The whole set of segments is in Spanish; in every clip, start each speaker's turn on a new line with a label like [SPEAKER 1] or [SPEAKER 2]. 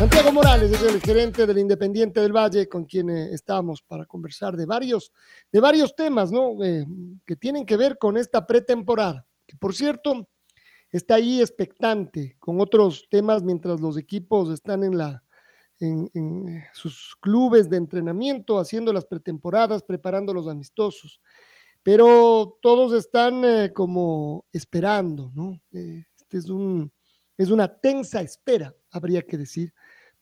[SPEAKER 1] Santiago Morales es el gerente del Independiente del Valle con quien eh, estamos para conversar de varios, de varios temas, ¿no? Eh, que tienen que ver con esta pretemporada, que por cierto está ahí expectante con otros temas mientras los equipos están en la en, sus clubes de entrenamiento, haciendo las pretemporadas, preparando los amistosos. Pero todos están eh, como esperando, ¿no? este es un es una tensa espera, habría que decir,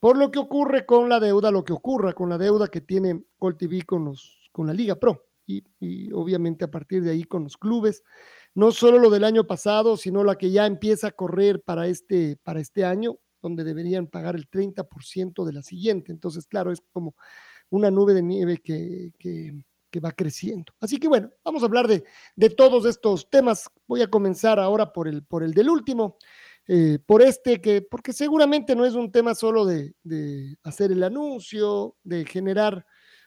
[SPEAKER 1] por lo que ocurre con la deuda, lo que ocurra con la deuda que tiene Col TV con, los, con la Liga Pro y, y, obviamente a partir de ahí con los clubes. No solo lo del año pasado, sino la que ya empieza a correr para este, para este año, donde deberían pagar el 30% de la siguiente. Entonces, claro, es como una nube de nieve que, que, que va creciendo. Así que bueno, vamos a hablar de, de, todos estos temas. Voy a comenzar ahora por el, por el del último. Eh, por este que, porque seguramente no es un tema solo de, hacer el anuncio, de generar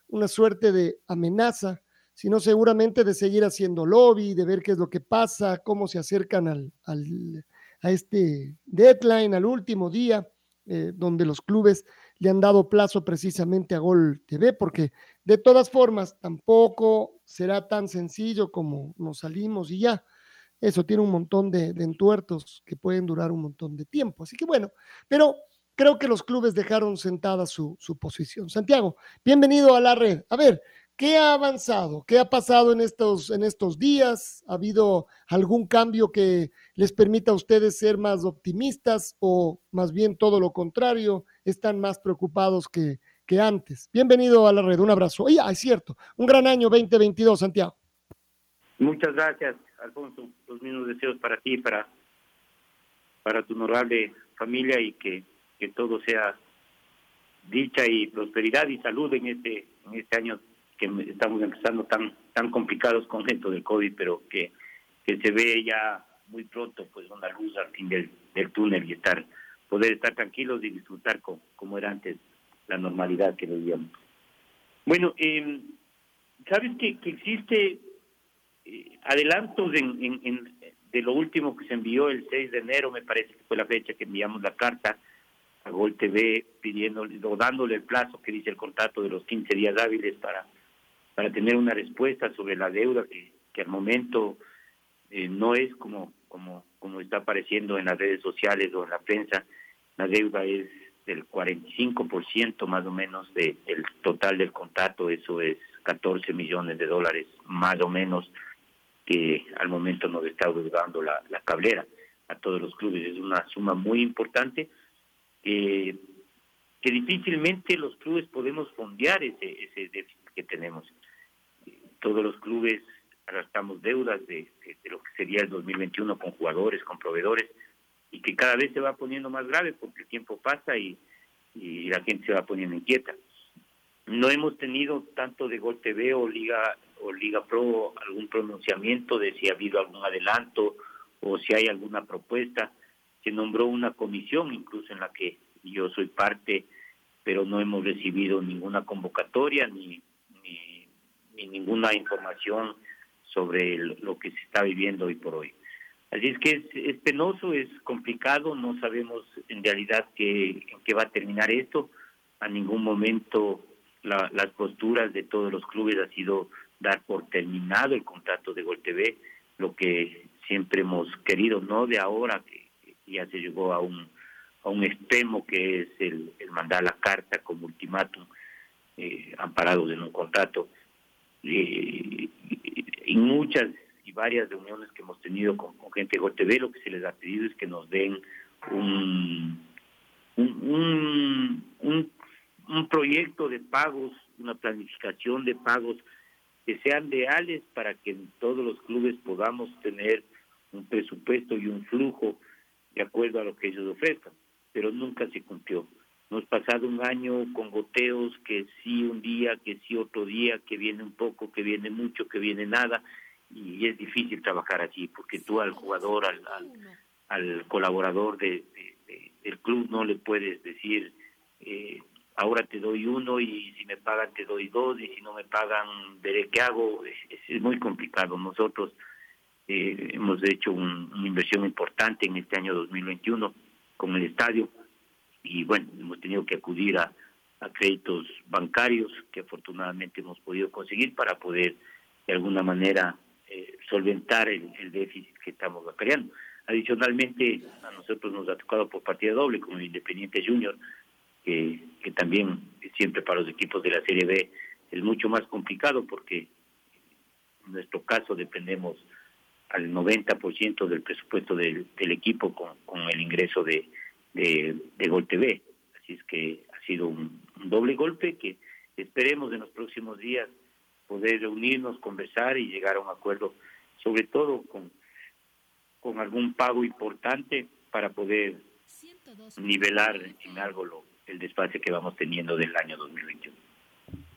[SPEAKER 1] una suerte de amenaza, sino seguramente de seguir haciendo lobby, de ver qué es lo que pasa, cómo se acercan al, al a este deadline, al último día, eh, donde los clubes le han dado plazo precisamente a Gol TV, porque de todas formas tampoco será tan sencillo como nos salimos y ya eso tiene un montón de, de, entuertos que pueden durar un montón de tiempo. Así que bueno, pero creo que los clubes dejaron sentada su, posición. Santiago, bienvenido a la red. A ver, ¿qué ha avanzado? ¿Qué ha pasado en estos, en estos días? ¿Ha habido algún cambio que les permita a ustedes ser más optimistas o más bien todo lo contrario? ¿Están más preocupados que, que antes? Bienvenido a la red. Un abrazo. Y, ah, es cierto, un gran año 2022, Santiago.
[SPEAKER 2] Muchas gracias. Alfonso, los mismos deseos para ti, para, para tu honorable familia y que, que todo sea dicha y prosperidad y salud en este, en este año que estamos empezando tan, tan complicados con esto del COVID, pero que, que se ve ya muy pronto pues una luz al fin del, del túnel y estar poder estar tranquilos y disfrutar con, como era antes la normalidad que vivíamos. Bueno, eh, sabes que, que existe eh, adelantos en, en, de lo último que se envió el 6 de enero, me parece que fue la fecha que enviamos la carta a Gol TV pidiéndole o dándole el plazo que dice el contrato de los 15 días hábiles para, tener una respuesta sobre la deuda que, al momento eh, no es como, como, como está apareciendo en las redes sociales o en la prensa, la deuda es del 45% más o menos de, del total del contrato, eso es 14 millones de dólares más o menos que al momento nos está dando la, la cablera a todos los clubes. Es una suma muy importante que difícilmente los clubes podemos fondear ese, ese déficit que tenemos. Todos los clubes arrastramos deudas de, de, de, lo que sería el 2021 con jugadores, con proveedores, y que cada vez se va poniendo más grave porque el tiempo pasa y, y la gente se va poniendo inquieta. No hemos tenido tanto de Gol TV o Liga o Liga Pro algún pronunciamiento de si ha habido algún adelanto o si hay alguna propuesta. Se nombró una comisión incluso en la que yo soy parte, pero no hemos recibido ninguna convocatoria ni, ni, ni ninguna información sobre lo que se está viviendo hoy por hoy. Así es que es, es penoso, es complicado, no sabemos en realidad qué, en qué va a terminar esto. A ningún momento la, las posturas de todos los clubes ha sido dar por terminado el contrato de Gol TV, lo que siempre hemos querido, no de ahora que ya se llegó a un a un extremo que es el, mandar la carta como ultimátum eh, amparados en un contrato. Eh, en muchas y varias reuniones que hemos tenido con, gente de Gol TV, lo que se les ha pedido es que nos den un, un proyecto de pagos, una planificación de pagos que sean leales para que en todos los clubes podamos tener un presupuesto y un flujo de acuerdo a lo que ellos ofrezcan, pero nunca se cumplió. Hemos pasado un año con goteos, que sí un día, que sí otro día, que viene un poco, que viene mucho, que viene nada, y es difícil trabajar allí, porque tú al jugador, al, al, colaborador de, del club no le puedes decir, eh, ahora te doy uno y si me pagan te doy dos y si no me pagan veré qué hago. Es, muy complicado. Nosotros eh, hemos hecho una inversión importante en este año 2021 con el estadio y bueno, hemos tenido que acudir a, créditos bancarios que afortunadamente hemos podido conseguir para poder de alguna manera eh, solventar el, déficit que estamos creando. Adicionalmente, a nosotros nos ha tocado por partida doble como el Independiente Junior que, que también siempre para los equipos de la Serie B es mucho más complicado porque en nuestro caso dependemos al 90% del presupuesto del, del equipo con, con, el ingreso de, de, de, Gol TV. Así es que ha sido un, doble golpe que esperemos en los próximos días poder reunirnos, conversar y llegar a un acuerdo, sobre todo con, con algún pago importante para poder nivelar en algo lo, el desfase que vamos teniendo del año 2021.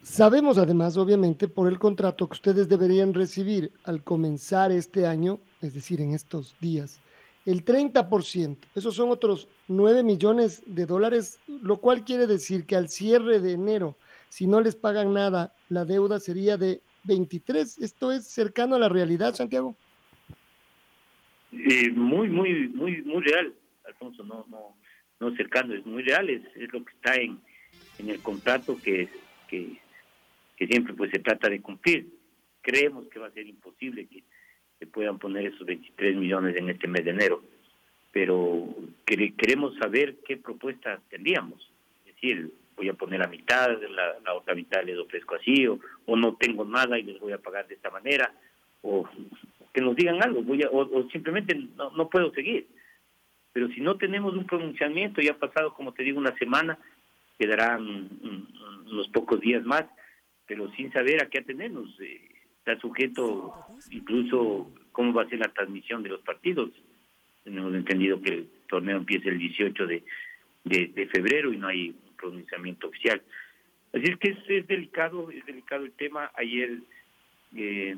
[SPEAKER 1] Sabemos además, obviamente, por el contrato que ustedes deberían recibir al comenzar este año, es decir, en estos días, el 30%, esos son otros 9 millones de dólares, lo cual quiere decir que al cierre de enero, si no les pagan nada, la deuda sería de 23. ¿Esto es cercano a la realidad, Santiago?
[SPEAKER 2] Eh, muy, muy, muy, muy real, Alfonso. No, no, no cercano, es muy real, es, lo que está en, en el contrato que, que, que, siempre pues se trata de cumplir. Creemos que va a ser imposible que se puedan poner esos 23 millones en este mes de enero, pero queremos saber qué propuesta tendríamos. Es decir, voy a poner la mitad, la, la otra mitad les ofrezco así, o, o, no tengo nada y les voy a pagar de esta manera, o que nos digan algo, voy a, o, simplemente no, no puedo seguir pero si no tenemos un pronunciamiento, ya ha pasado, como te digo, una semana, quedarán unos pocos días más, pero sin saber a qué atenernos. Eh, está sujeto incluso cómo va a ser la transmisión de los partidos. Hemos entendido que el torneo empieza el 18 de, de, febrero y no hay un pronunciamiento oficial. Así es que es, delicado, es delicado el tema. Ayer eh,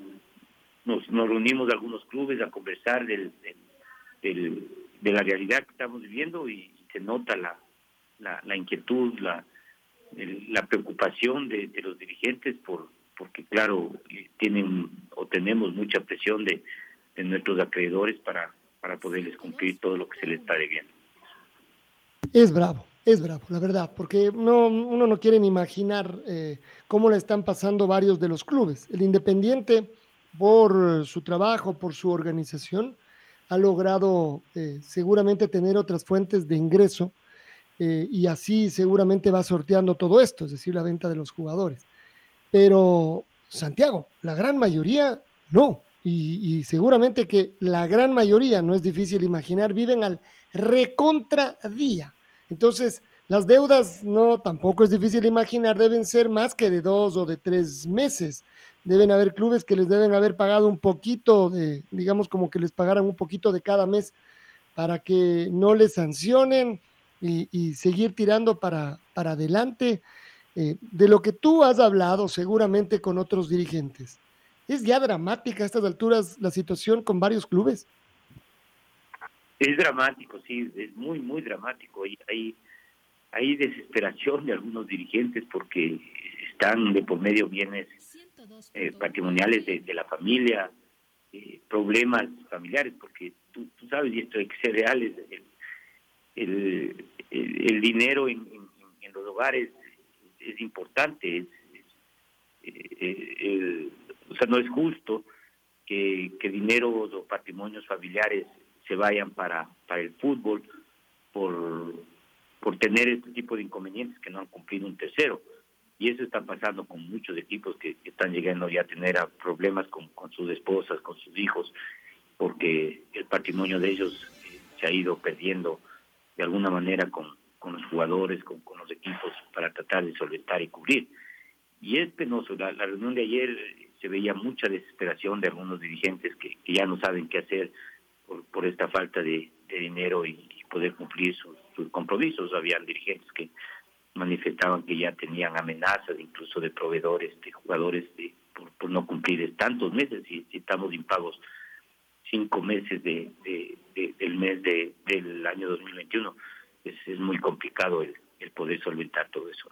[SPEAKER 2] nos, nos reunimos algunos clubes a conversar del de la realidad que estamos viviendo y se nota la, la, inquietud, la, la preocupación de, los dirigentes por porque claro tienen o tenemos mucha presión de, de nuestros acreedores para para poderles cumplir todo lo que se les está debiendo.
[SPEAKER 1] Es bravo, es bravo, la verdad, porque no, uno no quiere ni imaginar eh, cómo le están pasando varios de los clubes. El Independiente, por su trabajo, por su organización, ha logrado eh, seguramente tener otras fuentes de ingreso eh, y así seguramente va sorteando todo esto, es decir, la venta de los jugadores. Pero Santiago, la gran mayoría no. Y, seguramente que la gran mayoría, no es difícil imaginar, viven al recontra día. Entonces, las deudas no, tampoco es difícil imaginar, deben ser más que de dos o de tres meses deben haber clubes que les deben haber pagado un poquito de, digamos como que les pagaran un poquito de cada mes para que no les sancionen y, seguir tirando para, para adelante. Eh, de lo que tú has hablado seguramente con otros dirigentes, ¿es ya dramática a estas alturas la situación con varios clubes?
[SPEAKER 2] Es dramático, sí, es muy, muy dramático. Hay, hay desesperación de algunos dirigentes porque están de por medio bienes eh, patrimoniales de, la familia, eh, problemas familiares, porque tú, sabes, y esto hay que ser reales, el, el, dinero en, los hogares es importante, eh, o sea, no es justo que, que dinero o patrimonios familiares se vayan para, para el fútbol por, por tener este tipo de inconvenientes que no han cumplido un tercero y eso está pasando con muchos equipos que, están llegando ya a tener problemas con, sus esposas, con sus hijos, porque el patrimonio de ellos eh, se ha ido perdiendo de alguna manera con, con los jugadores, con, con los equipos, para tratar de solventar y cubrir. Y es penoso, la, reunión de ayer se veía mucha desesperación de algunos dirigentes que, ya no saben qué hacer por, por esta falta de, dinero y, poder cumplir sus compromisos. Habían dirigentes que manifestaban que ya tenían amenazas incluso de proveedores, de jugadores, de, por, no cumplir tantos meses y si estamos impagos cinco meses de, de, de, del mes de, del año 2021 es, es muy complicado el, el poder solventar todo eso.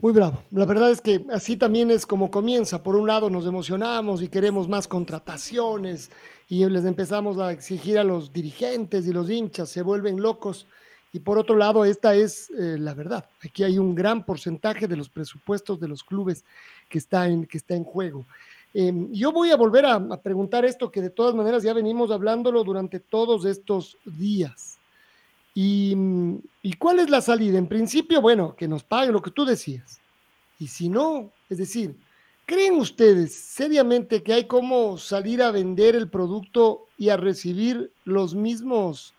[SPEAKER 1] Muy bravo. La verdad es que así también es como comienza. Por un lado nos emocionamos y queremos más contrataciones y les empezamos a exigir a los dirigentes y los hinchas, se vuelven locos. Y por otro lado, esta es eh, la verdad. Aquí hay un gran porcentaje de los presupuestos de los clubes que está en, que está en juego. Eh, yo voy a volver a, preguntar esto que de todas maneras ya venimos hablándolo durante todos estos días. Y, ¿Y cuál es la salida? En principio, bueno, que nos paguen lo que tú decías. Y si no, es decir, ¿creen ustedes seriamente que hay como salir a vender el producto y a recibir los mismos,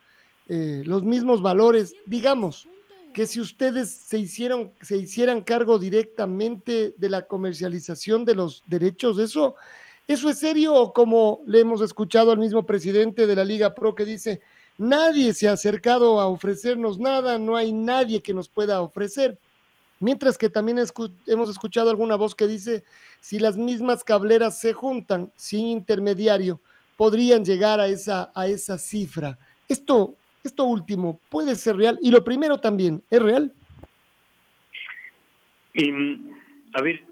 [SPEAKER 1] eh, los mismos valores? Digamos, que si ustedes se hicieron, se hicieran cargo directamente de la comercialización de los derechos, eso, eso es serio o como le hemos escuchado al mismo presidente de la Liga Pro que dice, nadie se ha acercado a ofrecernos nada, no hay nadie que nos pueda ofrecer. Mientras que también hemos escuchado alguna voz que dice, si las mismas cableras se juntan sin intermediario, podrían llegar a esa, a esa cifra. Esto, esto último puede ser real. Y lo primero también, ¿es real?
[SPEAKER 2] Y, a ver,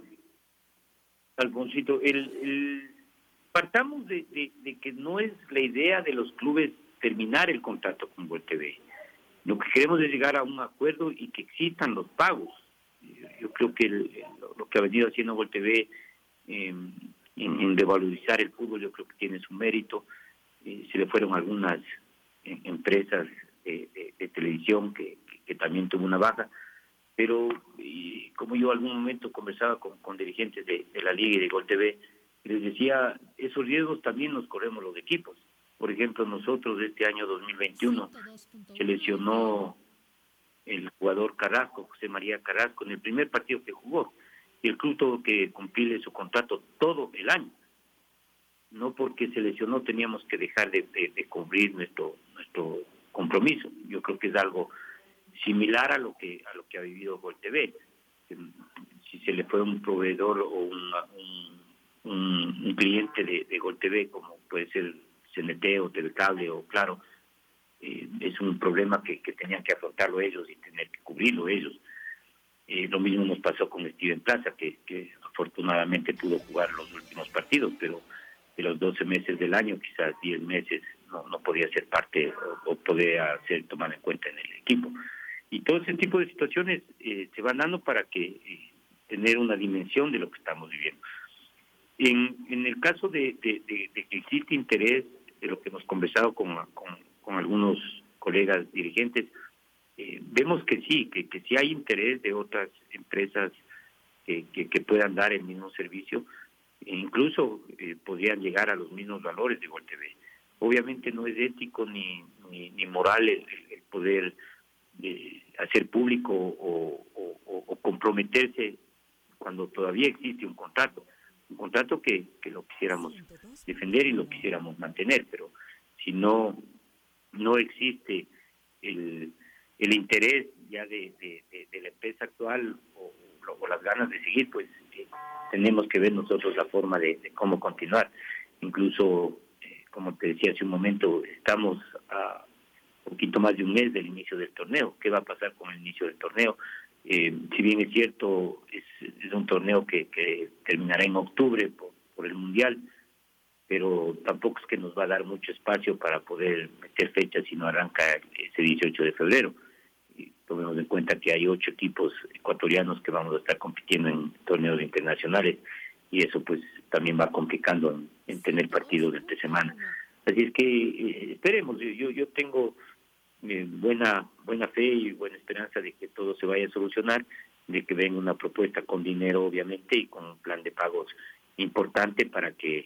[SPEAKER 2] Alfonsito, el, partamos de, que no es la idea de los clubes terminar el contrato con TV. Lo que queremos es llegar a un acuerdo y que existan los pagos. Yo creo que el, lo que ha venido haciendo Gol TV eh, en, en, revalorizar el fútbol, yo creo que tiene su mérito. Eh, se le fueron algunas empresas de, televisión que, también tuvo una baja, pero y como yo algún momento conversaba con, dirigentes de, la Liga y de Gol TV, les decía, esos riesgos también los corremos los equipos. Por ejemplo, nosotros este año 2021 se lesionó el jugador Carrasco, José María Carrasco, en el primer partido que jugó. Y el club tuvo que cumplirle su contrato todo el año. No porque se lesionó teníamos que dejar de, de, de cumplir nuestro nuestro compromiso. Yo creo que es algo similar a lo que a lo que ha vivido Gol TV. Si se le fue un proveedor o un, cliente de, de Gol TV, como puede ser CNT o TV Cable o Claro, eh, es un problema que, tenían que afrontarlo ellos y tener que cubrirlo ellos. Eh, lo mismo nos pasó con Steven Plaza, que, que, afortunadamente pudo jugar los últimos partidos, pero de los 12 meses del año, quizás 10 meses, no, no podía ser parte o, o podía ser tomado en cuenta en el equipo. Y todo ese tipo de situaciones eh, se van dando para que eh, tener una dimensión de lo que estamos viviendo. En, en el caso de, que existe interés, de lo que hemos conversado con, con algunos colegas dirigentes, eh, vemos que sí, que, que sí hay interés de otras empresas que, que, puedan dar el mismo servicio, e incluso podrían llegar a los mismos valores de TV. Obviamente no es ético ni, ni, ni moral el, poder de hacer público o, comprometerse cuando todavía existe un contrato, un contrato que, que lo quisiéramos defender y lo quisiéramos mantener, pero si no no existe el, el interés ya de, de, la empresa actual o, o, las ganas de seguir, pues eh, tenemos que ver nosotros la forma de, cómo continuar. Incluso, eh, como te decía hace un momento, estamos a poquito más de un mes del inicio del torneo. ¿Qué va a pasar con el inicio del torneo? Eh, si bien es cierto, es, un torneo que, que terminará en octubre por, por el Mundial, pero tampoco es que nos va a dar mucho espacio para poder meter fechas si no arranca ese 18 de febrero. Y tomemos en cuenta que hay ocho equipos ecuatorianos que vamos a estar compitiendo en torneos internacionales y eso pues también va complicando en, en tener partidos de esta semana. Así es que eh, esperemos, yo, yo tengo eh, buena, buena fe y buena esperanza de que todo se vaya a solucionar, de que venga una propuesta con dinero obviamente y con un plan de pagos importante para que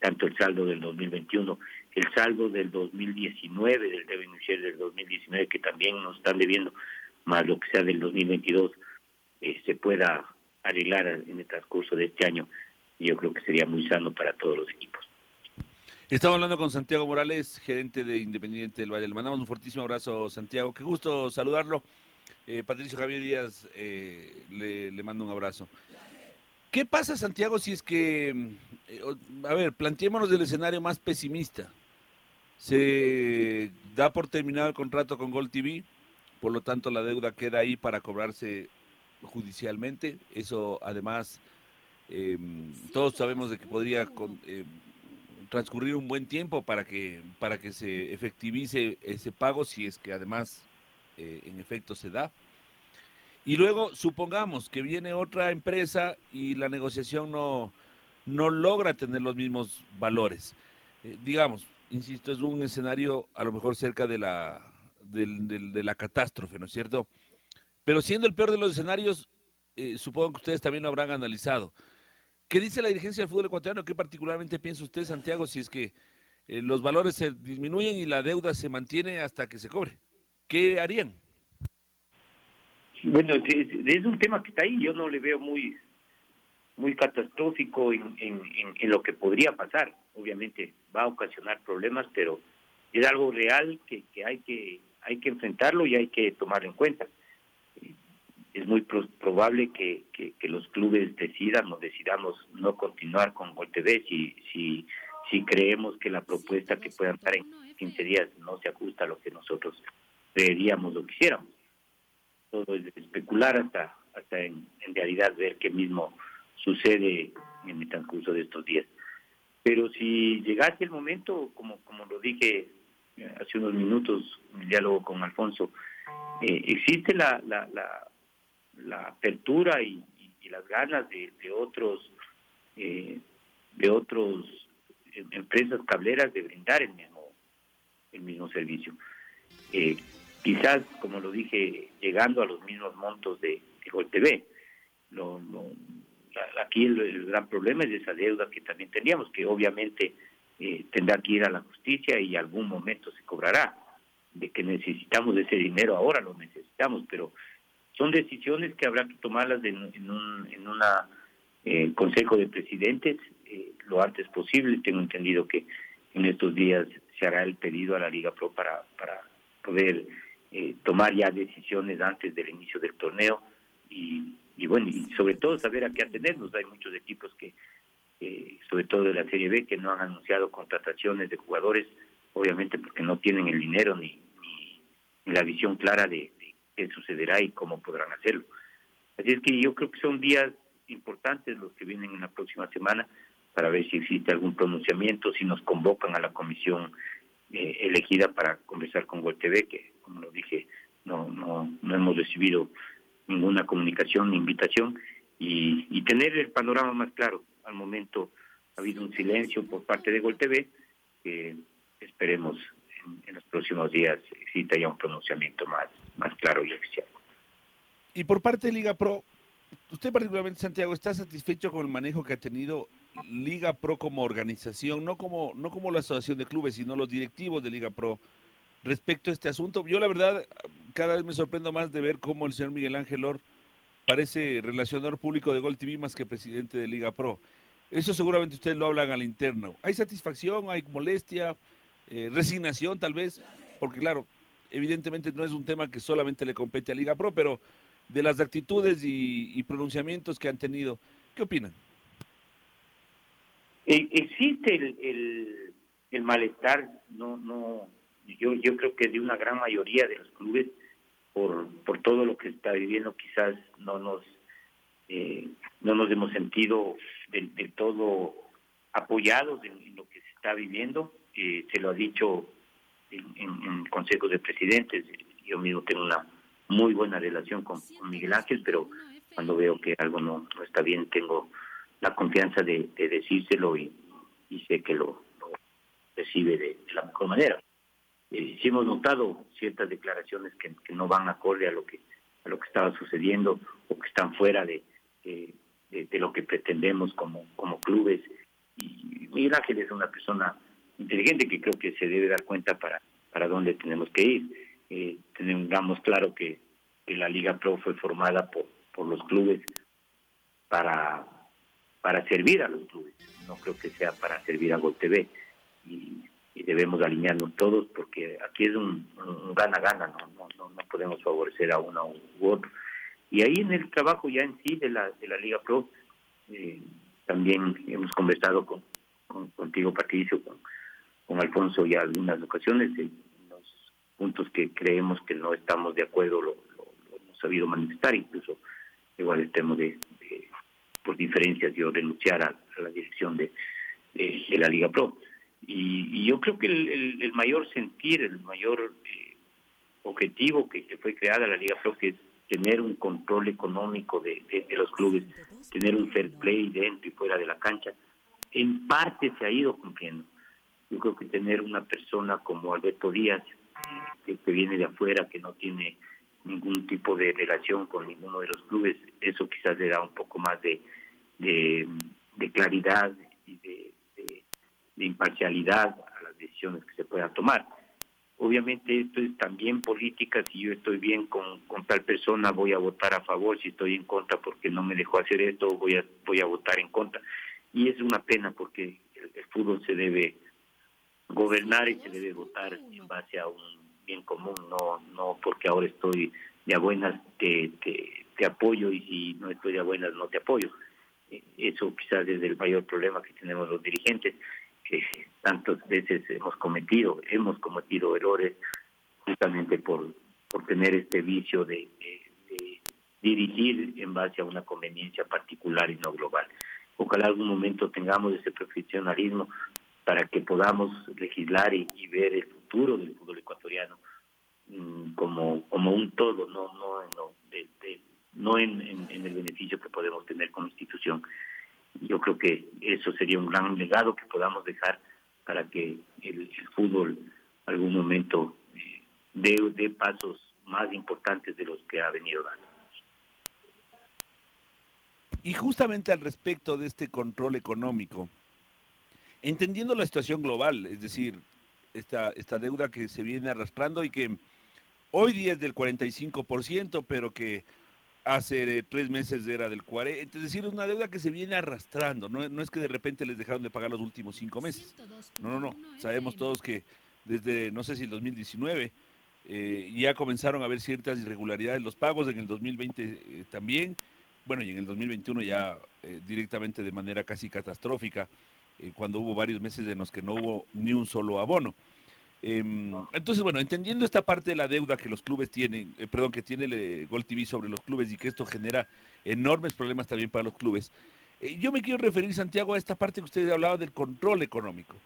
[SPEAKER 2] tanto el saldo del 2021 el saldo del 2019, del share del 2019, que también nos están debiendo, más lo que sea del 2022, eh, se pueda arreglar en el transcurso de este año. Yo creo que sería muy sano para todos los equipos.
[SPEAKER 3] Estamos hablando con Santiago Morales, gerente de Independiente del Valle. Le mandamos un fortísimo abrazo, Santiago. Qué gusto saludarlo. Eh, Patricio Javier Díaz eh, le, mando un abrazo. ¿Qué pasa, Santiago, si es que, eh, a ver, planteémonos del escenario más pesimista? Se da por terminado el contrato con Gold TV, por lo tanto la deuda queda ahí para cobrarse judicialmente. Eso además, eh, todos sabemos de que podría con, eh, transcurrir un buen tiempo para que, para que se efectivice ese pago, si es que además eh, en efecto se da. Y luego supongamos que viene otra empresa y la negociación no, no logra tener los mismos valores. Eh, digamos, insisto, es un escenario a lo mejor cerca de la, del- de la catástrofe, ¿no es cierto? Pero siendo el peor de los escenarios, eh, supongo que ustedes también lo habrán analizado. ¿Qué dice la dirigencia del fútbol ecuatoriano? ¿Qué particularmente piensa usted, Santiago, si es que eh, los valores se disminuyen y la deuda se mantiene hasta que se cobre? ¿Qué harían?
[SPEAKER 2] Bueno, es, un tema que está ahí. Yo no le veo muy muy catastrófico en lo que podría pasar. Obviamente va a ocasionar problemas, pero es algo real que, que hay que hay que enfrentarlo y hay que tomarlo en cuenta. Es muy pro- probable que, que, los clubes decidan o decidamos no continuar con Gol TV si, creemos que la propuesta que puedan dar en 15 días no se ajusta a lo que nosotros creeríamos o quisiéramos. Todo es especular hasta, hasta en, en realidad ver qué mismo sucede en el transcurso de estos días. Pero si llegase el momento, como, como lo dije eh, hace unos minutos en el diálogo con Alfonso, eh, existe la, la apertura y, las ganas de, de otros eh, de otros em- empresas cableras de brindar el mismo el mismo servicio. Eh, quizás, como lo dije, llegando a los mismos montos de, de Gol TV. Aquí el, el gran problema es esa deuda que también teníamos, que obviamente eh, tendrá que ir a la justicia y algún momento se cobrará. De que necesitamos ese dinero ahora, lo necesitamos, pero son decisiones que habrá que tomarlas en, un en una, eh, consejo de presidentes eh, lo antes posible. Tengo entendido que en estos días se hará el pedido a la Liga Pro para, para poder eh, tomar ya decisiones antes del inicio del torneo y, bueno, y sobre todo saber a qué atenernos. Hay muchos equipos que, sobre todo de la Serie B, que no han anunciado contrataciones de jugadores, obviamente porque no tienen el dinero ni, ni, la visión clara de sucederá y cómo podrán hacerlo. Así es que yo creo que son días importantes los que vienen en la próxima semana para ver si existe algún pronunciamiento, si nos convocan a la comisión eh, elegida para conversar con TV, que como lo dije, no, no, hemos recibido ninguna comunicación ni invitación, y, tener el panorama más claro. Al momento ha habido un silencio por parte de Gol TV, que esperemos en, en los próximos días exista ya un pronunciamiento más, más claro y oficial.
[SPEAKER 3] Y por parte de Liga Pro, usted particularmente, Santiago, ¿está satisfecho con el manejo que ha tenido Liga Pro como organización, no como, no como la asociación de clubes, sino los directivos de Liga Pro respecto a este asunto? Yo la verdad cada vez me sorprendo más de ver cómo el señor Miguel Ángel Or parece relacionador público de Gol TV más que presidente de Liga Pro. Eso seguramente ustedes lo hablan al interno. ¿Hay satisfacción, hay molestia, eh, resignación tal vez? Porque claro, evidentemente no es un tema que solamente le compete a Liga Pro, pero de las actitudes y, y pronunciamientos que han tenido, ¿qué opinan?
[SPEAKER 2] Eh, existe el, malestar, no, no, yo, creo que de una gran mayoría de los clubes por, todo lo que está viviendo, quizás no nos eh, no nos hemos sentido del, del todo apoyados en, en lo que se está viviendo. Eh, se lo ha dicho en, en, en consejos de presidentes. Yo mismo tengo una muy buena relación con, con Miguel Ángel, pero cuando veo que algo no, no está bien, tengo la confianza de, de decírselo y, y sé que lo, lo recibe de, de la mejor manera. Eh, hemos notado ciertas declaraciones que, que, no van acorde a lo que a lo que estaba sucediendo o que están fuera de, de, de, de lo que pretendemos como, como clubes. Y Miguel Ángel es una persona inteligente que creo que se debe dar cuenta para, para dónde tenemos que ir. Eh, tengamos claro que, la Liga Pro fue formada por, por los clubes para, para servir a los clubes, no creo que sea para servir a Gol TV. Y, debemos alinearnos todos porque aquí es un gana-gana, ¿no? No, no, no, podemos favorecer a uno u otro. Y ahí en el trabajo ya en sí de la, de la Liga Pro, eh, también hemos conversado con, contigo, Patricio, con, con Alfonso ya algunas ocasiones, en los puntos que creemos que no estamos de acuerdo lo, hemos sabido manifestar, incluso igual estemos de, por diferencias yo renunciar a, la dirección de, la Liga Pro. Y, yo creo que el, mayor sentir, el mayor eh, objetivo que, que, fue creada la Liga Pro, que es tener un control económico de, los clubes, tener un fair play dentro y fuera de la cancha, en parte se ha ido cumpliendo. Yo creo que tener una persona como Alberto Díaz, que, viene de afuera, que no tiene ningún tipo de relación con ninguno de los clubes, eso quizás le da un poco más de, de, claridad y de, imparcialidad a las decisiones que se puedan tomar. Obviamente esto es también política, si yo estoy bien con, con tal persona voy a votar a favor, si estoy en contra porque no me dejó hacer esto voy a, voy a votar en contra. Y es una pena porque el, fútbol se debe gobernar y se debe votar en base a un bien común, no no porque ahora estoy de a buenas te, te, apoyo y si no estoy de a buenas no te apoyo. E, eso quizás es el mayor problema que tenemos los dirigentes que tantas veces hemos cometido, hemos cometido errores justamente por, por tener este vicio de, dirigir en base a una conveniencia particular y no global. Ojalá algún momento tengamos ese profesionalismo para que podamos legislar y, ver el futuro del fútbol ecuatoriano mm, como como un todo, no no, no, no en, el beneficio que podemos tener como institución. Yo creo que eso sería un gran legado que podamos dejar para que el, fútbol algún momento eh, dé, pasos más importantes de los que ha venido dando.
[SPEAKER 3] Y justamente al respecto de este control económico, entendiendo la situación global, es decir, esta, esta deuda que se viene arrastrando y que hoy día es del 45%, pero que hace eh, tres meses era del 40, es decir, es una deuda que se viene arrastrando, no, es que de repente les dejaron de pagar los últimos cinco meses, no, no, no, sabemos todos que desde, no sé si el 2019, eh, ya comenzaron a haber ciertas irregularidades los pagos, en el 2020 eh, también, bueno, y en el 2021 ya directamente de manera casi catastrófica, cuando hubo varios meses en los que no hubo ni un solo abono. Em, entonces, bueno, entendiendo esta parte de la deuda que los clubes tienen, eh, perdón, que tiene el Gol TV sobre los clubes y que esto genera enormes problemas también para los clubes, eh, yo me quiero referir, Santiago, a esta parte que usted hablaba del control económico.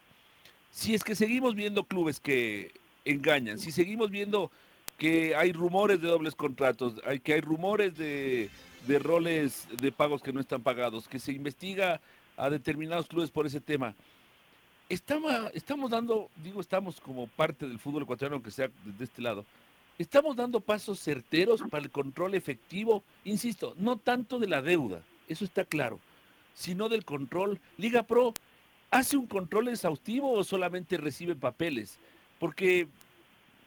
[SPEAKER 3] Si es que seguimos viendo clubes que engañan, si seguimos viendo que hay rumores de dobles contratos, hay, que hay rumores de, de roles de pagos que no están pagados, que se investiga a determinados clubes por ese tema, estamos, estamos dando, digo, estamos como parte del fútbol ecuatoriano, aunque sea desde este lado, estamos dando pasos certeros para el control efectivo, insisto, no tanto de la deuda, eso está claro, sino del control. Liga Pro, ¿hace un control exhaustivo o solamente recibe papeles? Porque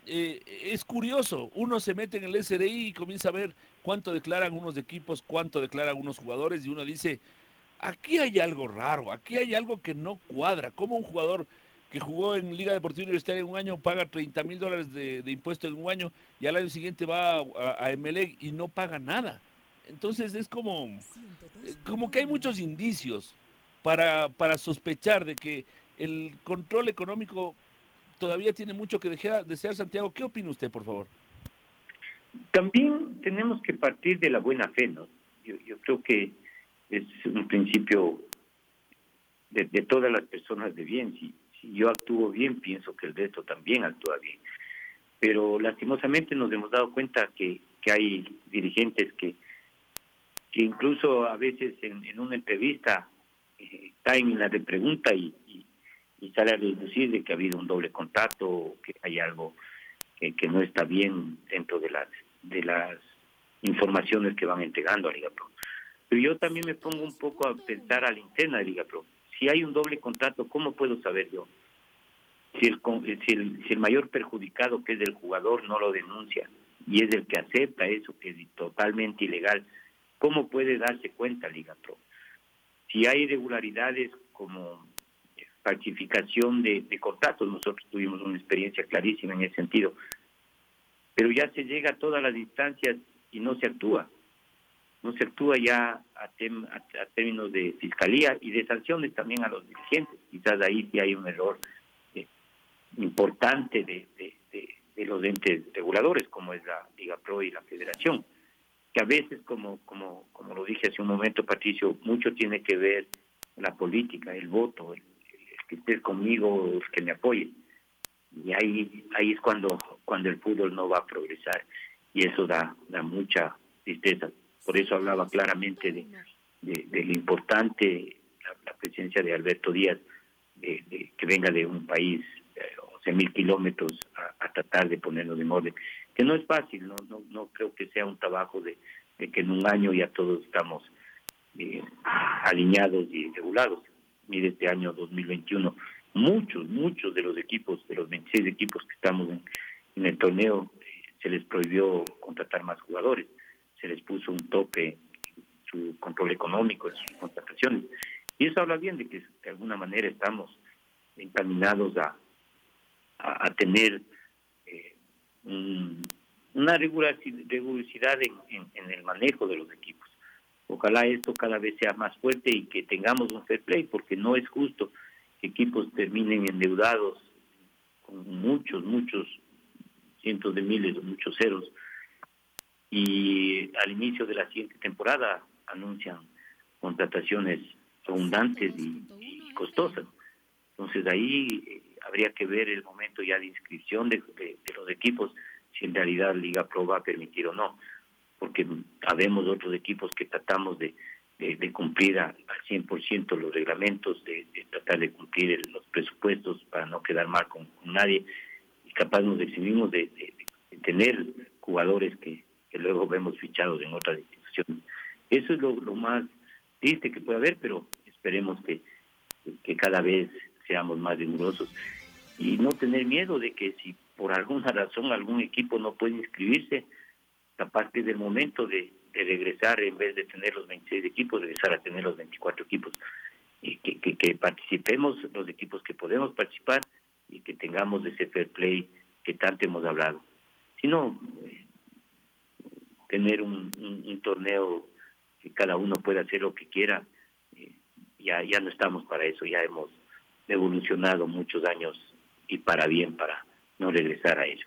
[SPEAKER 3] eh, es curioso, uno se mete en el SRI y comienza a ver cuánto declaran unos equipos, cuánto declaran unos jugadores y uno dice, aquí hay algo raro, aquí hay algo que no cuadra. Como un jugador que jugó en Liga Deportiva Universitaria un año paga 30 mil dólares de, impuestos en un año y al año siguiente va a, a, y no paga nada? Entonces es como, como que hay muchos indicios para, para sospechar de que el control económico todavía tiene mucho que desear, Santiago. ¿Qué opina usted, por favor?
[SPEAKER 2] También tenemos que partir de la buena fe, ¿no? yo creo que es un principio de, todas las personas de bien. Si, si yo actúo bien, pienso que el resto también actúa bien. Pero lastimosamente nos hemos dado cuenta que, que hay dirigentes que, incluso a veces en, una entrevista eh, en la de pregunta y, sale a deducir de que ha habido un doble contacto o que hay algo que, que no está bien dentro de las de las informaciones que van entregando a Liga Pro. Pero yo también me pongo un poco a pensar a la interna de Liga Pro. Si hay un doble contrato, ¿cómo puedo saber yo? si el, si el, si el mayor perjudicado que es el jugador no lo denuncia y es el que acepta eso, que es totalmente ilegal, ¿cómo puede darse cuenta Liga Pro? Si hay irregularidades como falsificación de, de contratos, nosotros tuvimos una experiencia clarísima en ese sentido, pero ya se llega a todas las instancias y no se actúa. No se actúa ya a, términos de fiscalía y de sanciones también a los dirigentes. Quizás ahí sí hay un error eh, importante de, los entes reguladores, como es la Liga Pro y la Federación, que a veces, como, como, como lo dije hace un momento, Patricio, mucho tiene que ver la política, el voto, el, que esté conmigo, el que me apoye. Y ahí, ahí es cuando, cuando el fútbol no va a progresar. Y eso da, da mucha tristeza. Por eso hablaba claramente de, lo importante la, presencia de Alberto Díaz, de, que venga de un país, eh, mil kilómetros, a, tratar de ponerlo en orden. Que no es fácil, no, no, no creo que sea un trabajo de, que en un año ya todos estamos eh, alineados y regulados. Mire, este año 2021 muchos, muchos de los equipos, de los 26 equipos que estamos en, el torneo, eh, se les prohibió contratar más jugadores, se les puso un tope su control económico sus contrataciones. Y eso habla bien de que de alguna manera estamos encaminados a, a, tener eh, una rigurosidad en, en el manejo de los equipos. Ojalá esto cada vez sea más fuerte y que tengamos un fair play, porque no es justo equipos terminen endeudados con muchos, muchos cientos de miles o muchos ceros y al inicio de la siguiente temporada anuncian contrataciones abundantes y, costosas. Entonces ahí eh, habría que ver el momento ya de inscripción de, los equipos si en realidad Liga Pro va a permitir o no, porque habemos otros equipos que tratamos de cumplir al 100% los reglamentos, de, tratar de cumplir los presupuestos para no quedar mal con, nadie y capaz nos exhibimos de, tener jugadores que, luego vemos fichados en otras instituciones. Eso es lo, más triste que puede haber, pero esperemos que, que cada vez seamos más rigurosos y no tener miedo de que si por alguna razón algún equipo no puede inscribirse, capaz que es el momento de, regresar, en vez de tener los 26 equipos, regresar a tener los 24 equipos. Y que, que, participemos los equipos que podemos participar y que tengamos ese fair play que tanto hemos hablado. Si no, tener un, torneo que cada uno pueda hacer lo que quiera, eh, ya, ya no estamos para eso, ya hemos evolucionado muchos años y para bien, para no regresar a ello.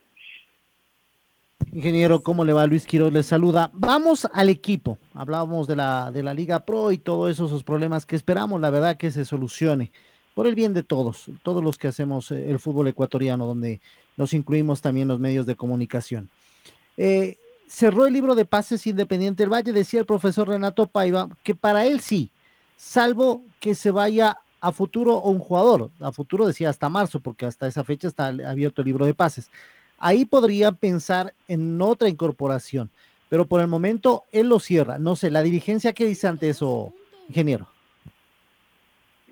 [SPEAKER 4] Ingeniero, ¿cómo le va? Luis Quiroz les saluda. Vamos al equipo. Hablábamos de la, de la Liga Pro y todos esos problemas que esperamos, la verdad, que se solucione por el bien de todos, todos los que hacemos eh, el fútbol ecuatoriano, donde nos incluimos también los medios de comunicación. Eh, cerró el libro de pases Independiente del Valle, decía el profesor Renato Paiva, que para él sí, salvo que se vaya a futuro o un jugador, a futuro decía hasta marzo, porque hasta esa fecha está abierto el libro de pases ahí podría pensar en otra incorporación, pero por el momento él lo cierra. No sé, la dirigencia, ¿qué dice ante eso, ingeniero?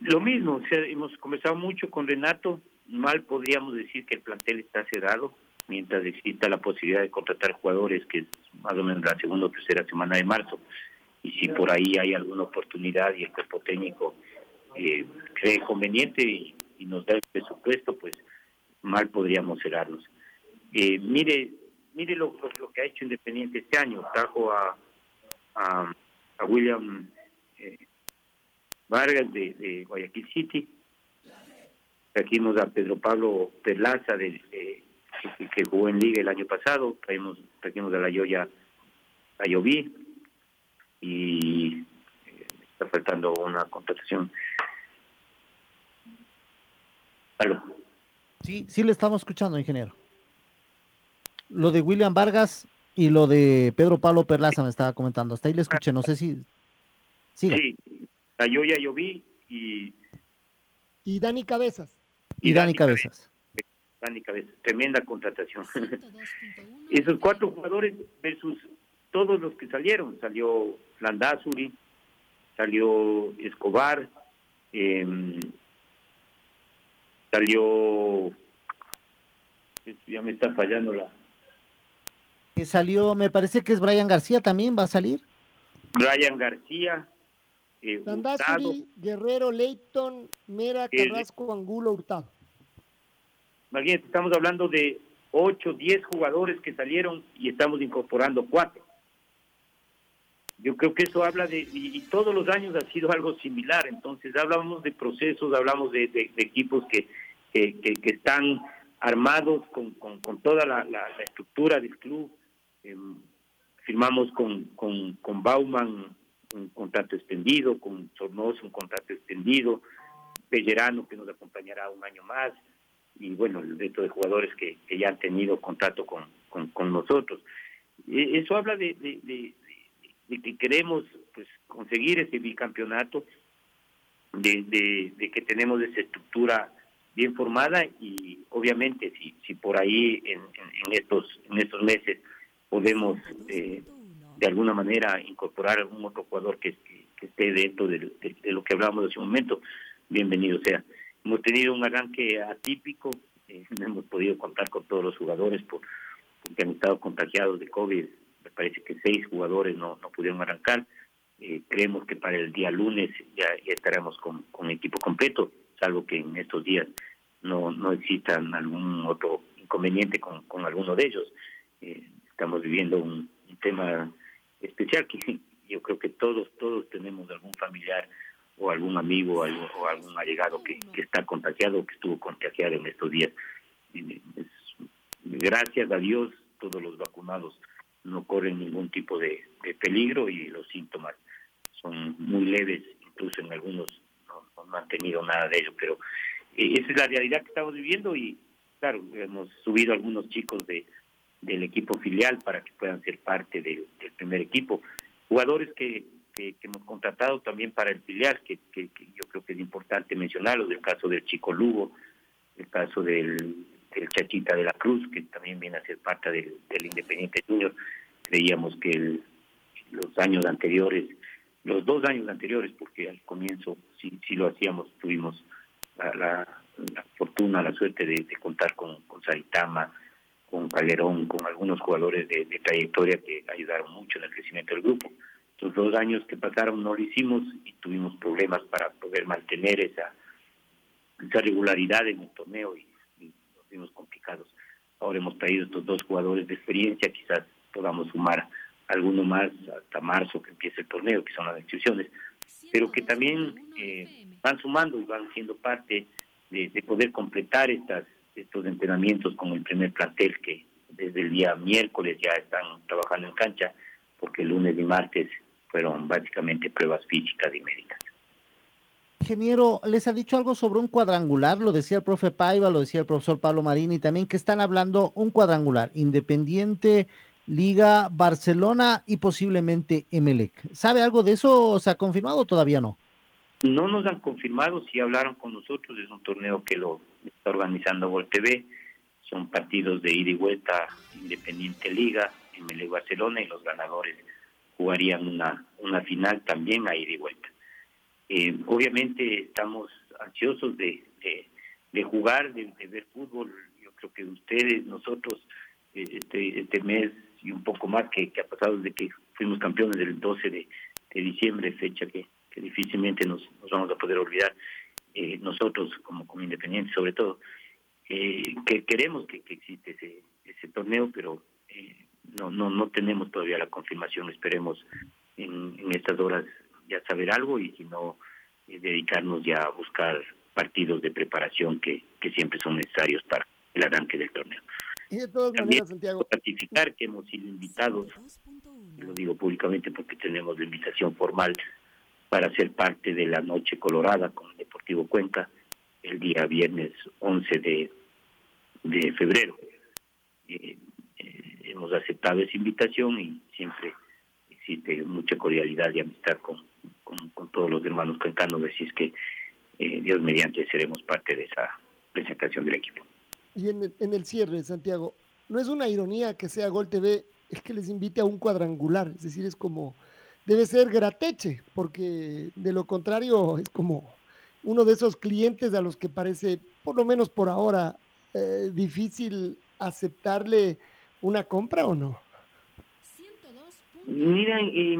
[SPEAKER 2] Lo mismo, hemos conversado mucho con Renato, mal podríamos decir que el plantel está cerrado, mientras exista la posibilidad de contratar jugadores, que es más o menos la segunda o tercera semana de marzo, y si por ahí hay alguna oportunidad y el cuerpo técnico eh, cree conveniente y, nos da el presupuesto, pues mal podríamos cerrarlos. Eh, mire mire lo, que ha hecho Independiente este año. Trajo a, a, William eh, Vargas de, Guayaquil City. Trajimos a Pedro Pablo Perlaza, de, que, jugó en Liga el año pasado. Trajimos, trajimos a la Yoya a Lloví. Y eh, está faltando una contratación.
[SPEAKER 4] ¿Aló? Sí, sí le estamos escuchando, ingeniero lo de William Vargas y lo de Pedro Pablo Perlaza me estaba comentando. Hasta ahí le escuché, no sé si.
[SPEAKER 2] Sí, yo ya yo vi y.
[SPEAKER 1] Y Dani Cabezas.
[SPEAKER 4] Y, Dani, Cabezas.
[SPEAKER 2] Dani tremenda contratación. Esos cuatro jugadores versus todos los que salieron. Salió Landazuri, salió Escobar, em, salió ya me está fallando la.
[SPEAKER 4] Que salió, me parece que es Brian García también, va a salir.
[SPEAKER 2] Brian García.
[SPEAKER 1] Eh, Guerrero, Leighton, Mera, Carrasco, Angulo, Hurtado.
[SPEAKER 2] Imagínate, estamos hablando de 8, 10 jugadores que salieron y estamos incorporando 4. Yo creo que eso habla de, y, todos los años ha sido algo similar, entonces hablamos de procesos, hablamos de, equipos que, que, están armados con, con, toda la, estructura del club. Em, firmamos con, con, con Bauman un contrato extendido, con Sornoso un contrato extendido, Pellerano que nos acompañará un año más, y bueno, el resto de jugadores que, ya han tenido contrato con, con, nosotros. E, eso habla de, que queremos pues conseguir ese bicampeonato, de, que tenemos esa estructura bien formada y obviamente si, si por ahí en, en, estos en estos meses podemos eh, de alguna manera incorporar algún otro jugador que, esté dentro de, de, lo que hablamos hace un momento, bienvenido sea. Hemos tenido un arranque atípico, eh, no hemos podido contar con todos los jugadores por, porque han estado contagiados de COVID. Me parece que seis jugadores no, no pudieron arrancar. Eh, creemos que para el día lunes ya, estaremos con, con equipo completo, salvo que en estos días no, no existan algún otro inconveniente con, con alguno de ellos. Eh, estamos viviendo un, un tema especial que yo creo que todos todos tenemos algún familiar o algún amigo o algún allegado que, está contagiado o que estuvo contagiado en estos días. gracias a Dios, todos los vacunados no corren ningún tipo de, peligro y los síntomas son muy leves, incluso en algunos no, no, han tenido nada de ello, pero eh, esa es la realidad que estamos viviendo y claro, hemos subido algunos chicos de del equipo filial para que puedan ser parte del primer equipo. Jugadores que que, hemos contratado también para el filial, que, yo creo que es importante mencionarlo, del caso del Chico Lugo, el caso del, Chachita de la Cruz, que también viene a ser parte del, Independiente Junior. Creíamos que los años anteriores, los dos años anteriores, porque al comienzo sí, sí lo hacíamos, tuvimos la, fortuna, la suerte de, contar con, con Saitama, con Calderón, con algunos jugadores de, trayectoria que ayudaron mucho en el crecimiento del grupo. Los dos años que pasaron no lo hicimos y tuvimos problemas para poder mantener esa, esa regularidad en el torneo y, nos vimos complicados. Ahora hemos traído estos dos jugadores de experiencia, quizás podamos sumar alguno más hasta marzo que empiece el torneo, que son las inscripciones, pero que también eh, van sumando y van siendo parte de, de, poder completar estas estos entrenamientos con el primer plantel que desde el día miércoles ya están trabajando en cancha, porque el lunes y martes fueron básicamente pruebas físicas y médicas.
[SPEAKER 4] Ingeniero, ¿les ha dicho algo sobre un cuadrangular? Lo decía el profe Paiva, lo decía el profesor Pablo Marini también, que están hablando un cuadrangular, Independiente, Liga, Barcelona y posiblemente Emelec. ¿Sabe algo de eso? ¿Se ha confirmado o todavía no?
[SPEAKER 2] No nos han confirmado, si hablaron con nosotros, es un torneo que lo está organizando Gol TV, son partidos de ida y vuelta, Independiente Liga, Emelec Barcelona y los ganadores jugarían una, una final también a y vuelta. Eh, obviamente estamos ansiosos de, de, jugar, de, ver fútbol. Yo creo que ustedes, nosotros, eh, este, este mes y un poco más que, ha pasado desde que fuimos campeones del 12 de, diciembre, fecha que, difícilmente nos, nos, vamos a poder olvidar, eh, nosotros como, como independientes sobre todo, que queremos que, que existe ese, ese torneo, pero no, no, no tenemos todavía la confirmación, esperemos en, estas horas ya saber algo y si no, eh, dedicarnos ya a buscar partidos de preparación que, que siempre son necesarios para el arranque del torneo.
[SPEAKER 1] Y de todas maneras, Santiago.
[SPEAKER 2] Ratificar que hemos sido invitados, lo digo públicamente porque tenemos la invitación formal para ser parte de la Noche Colorada con el Deportivo Cuenca el día viernes 11 de, de febrero. Eh, hemos aceptado esa invitación y siempre existe mucha cordialidad y amistad con, con, todos los hermanos cantanos, así es que eh, Dios mediante seremos parte de esa presentación del equipo.
[SPEAKER 1] Y en el, en el cierre, Santiago, no es una ironía que sea Gol TV es que les invite a un cuadrangular, es decir, es como, debe ser grateche, porque de lo contrario es como uno de esos clientes a los que parece, por lo menos por ahora, eh, difícil aceptarle una compra o no?
[SPEAKER 2] Mira, eh,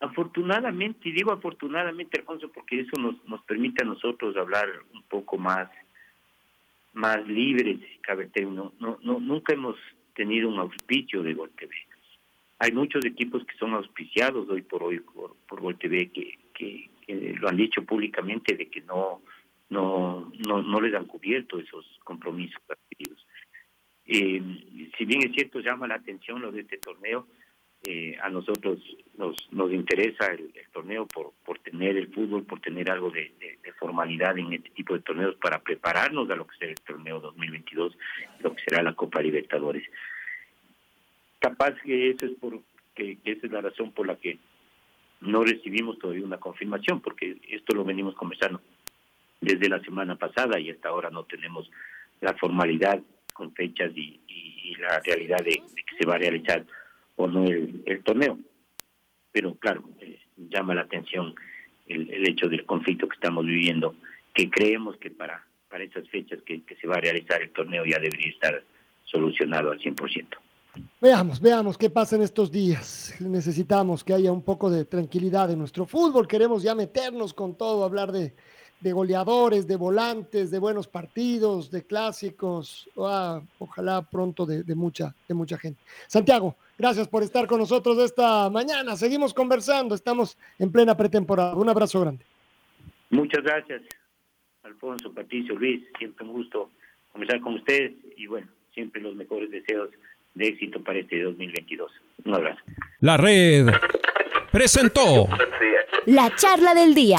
[SPEAKER 2] afortunadamente, y digo afortunadamente, Alfonso, porque eso nos, nos permite a nosotros hablar un poco más, más libres, si cabe término. No, no, nunca hemos tenido un auspicio de TV. Hay muchos equipos que son auspiciados hoy por hoy por, por TV que, que, lo han dicho públicamente de que no, no, no, no les han cubierto esos compromisos adquiridos. Eh, si bien es cierto, llama la atención lo de este torneo, eh, a nosotros nos, nos interesa el, torneo por, por tener el fútbol, por tener algo de, formalidad en este tipo de torneos para prepararnos a lo que será el torneo 2022, lo que será la Copa Libertadores. Capaz que eso es por que, esa es la razón por la que no recibimos todavía una confirmación, porque esto lo venimos conversando desde la semana pasada y hasta ahora no tenemos la formalidad con fechas y, la realidad de que se va a realizar o no el, torneo. Pero claro, eh, llama la atención el, hecho del conflicto que estamos viviendo, que creemos que para, para esas fechas que, se va a realizar el torneo ya debería estar solucionado al 100%.
[SPEAKER 1] Veamos, veamos qué pasa en estos días. Necesitamos que haya un poco de tranquilidad en nuestro fútbol. Queremos ya meternos con todo, hablar de, de goleadores, de volantes, de buenos partidos, de clásicos. Ah, ojalá pronto de, mucha, de mucha gente. Santiago, gracias por estar con nosotros esta mañana. Seguimos conversando. Estamos en plena pretemporada. Un abrazo grande.
[SPEAKER 2] Muchas gracias, Alfonso, Patricio, Luis. Siempre un gusto conversar con ustedes y bueno, siempre los mejores deseos de éxito para este 2022. Un abrazo.
[SPEAKER 5] La red presentó
[SPEAKER 6] la charla del día.